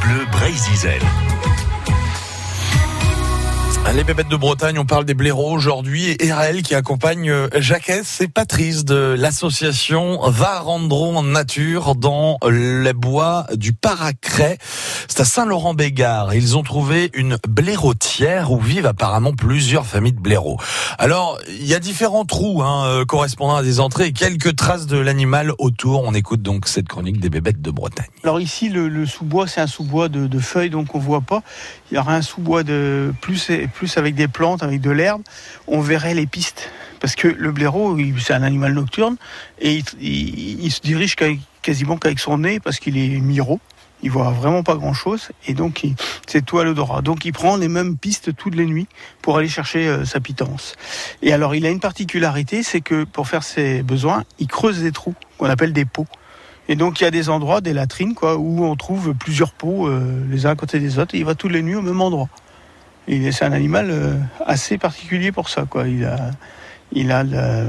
Bleu Brésil. Les bébêtes de Bretagne, on parle des blaireaux aujourd'hui et RL qui accompagne euh, Jacques et Patrice de l'association Va Rendrons en Nature dans les bois du Paracret. C'est à Saint-Laurent-Bégard. Ils ont trouvé une blaireautière où vivent apparemment plusieurs familles de blaireaux. Alors, il y a différents trous hein, euh, correspondant à des entrées et quelques traces de l'animal autour. On écoute donc cette chronique des bébêtes de Bretagne. Alors ici, le, sous-bois, c'est un sous-bois de, feuilles, donc on voit pas. Il y aura un sous-bois de plus, plus avec des plantes, avec de l'herbe. On verrait les pistes. Parce que le blaireau, c'est un animal nocturne et il, il, se dirige quasiment qu'avec son nez parce qu'il est miro. Il voit vraiment pas grand chose et donc c'est tout à l'odorat. Donc il prend les mêmes pistes toutes les nuits pour aller chercher euh, sa pitance. Et alors il a une particularité, c'est que pour faire ses besoins, il creuse des trous qu'on appelle des pots. Et donc il y a des endroits, des latrines, où on trouve plusieurs pots euh, les uns à côté des autres. Et il va toutes les nuits au même endroit. C'est un animal euh, assez particulier pour ça, quoi. Il a, il a le,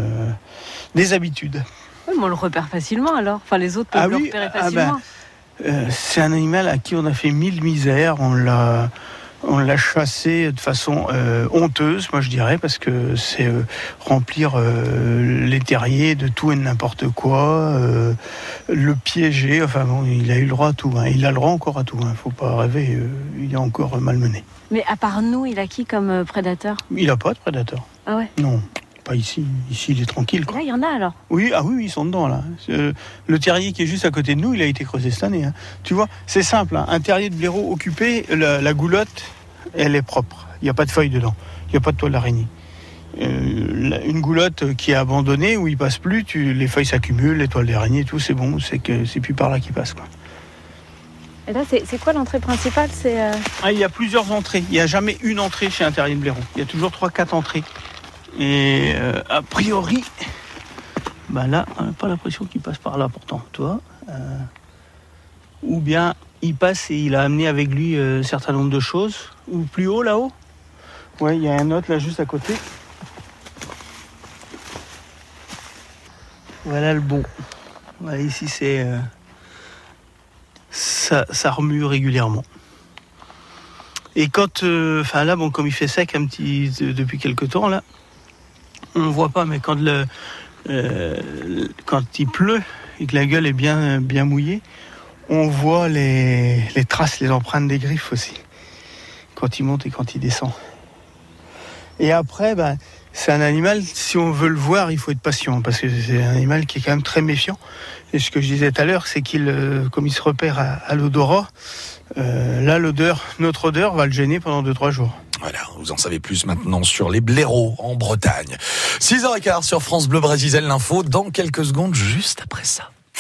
des habitudes. Oui, mais on le repère facilement alors. Enfin, les autres peuvent Ah le oui, repérer ah facilement. ben, euh, c'est un animal à qui on a fait mille misères. On l'a, on l'a chassé de façon euh, honteuse, moi je dirais, parce que c'est euh, remplir euh, les terriers de tout et de n'importe quoi, le piéger. Enfin bon, il a eu le droit à tout. hein. Il a le droit encore à tout. Il faut pas rêver. il est encore malmené. Mais à part nous, il a qui comme prédateur? Il a pas de prédateur. Ah ouais? Non, pas ici. Ici, il est tranquille. Et Quoi. Là, il y en a alors. Oui, ah oui, oui, ils sont dedans là. Euh, le terrier qui est juste à côté de nous, il a été creusé cette année. hein. Tu vois, c'est simple. hein. Un terrier de blaireau occupé, la, la goulotte, elle est propre. Il n'y a pas de feuilles dedans. Il n'y a pas de toile d'araignée. Euh, une goulotte qui est abandonnée où il passe plus, tu, les feuilles s'accumulent, les toiles d'araignée, tout, c'est bon. C'est que c'est plus par là qu'il passe. Quoi. Et là, c'est quoi l'entrée principale? C'est euh, Ah, il y a plusieurs entrées. Il n'y a jamais une entrée chez un terrier de blaireau. Il y a toujours trois, quatre entrées. Et euh, a priori, bah là, on n'a pas l'impression qu'il passe par là pourtant, toi. ou bien il passe et il a amené avec lui euh, un certain nombre de choses. Ou plus haut là-haut. Ouais, il y a un autre là juste à côté. Voilà le bon. Voilà, ici c'est. euh, ça, ça remue régulièrement. Et quand, euh, enfin là, bon, comme il fait sec un petit de- depuis quelque temps là, on ne voit pas, mais euh, quand il pleut et que la gueule est bien mouillée, on voit les, traces, les empreintes des griffes aussi, quand il monte et quand il descend. Et après, ben, c'est un animal, si on veut le voir, il faut être patient, parce que c'est un animal qui est quand même très méfiant. Et ce que je disais tout à l'heure, c'est qu'il, euh, comme il se repère à, à l'odorat, euh, là, l'odeur, notre odeur va le gêner pendant 2-3 jours. Voilà, vous en savez plus maintenant sur les blaireaux en Bretagne. 6h15 sur France Bleu Brésil, l'info dans quelques secondes juste après ça.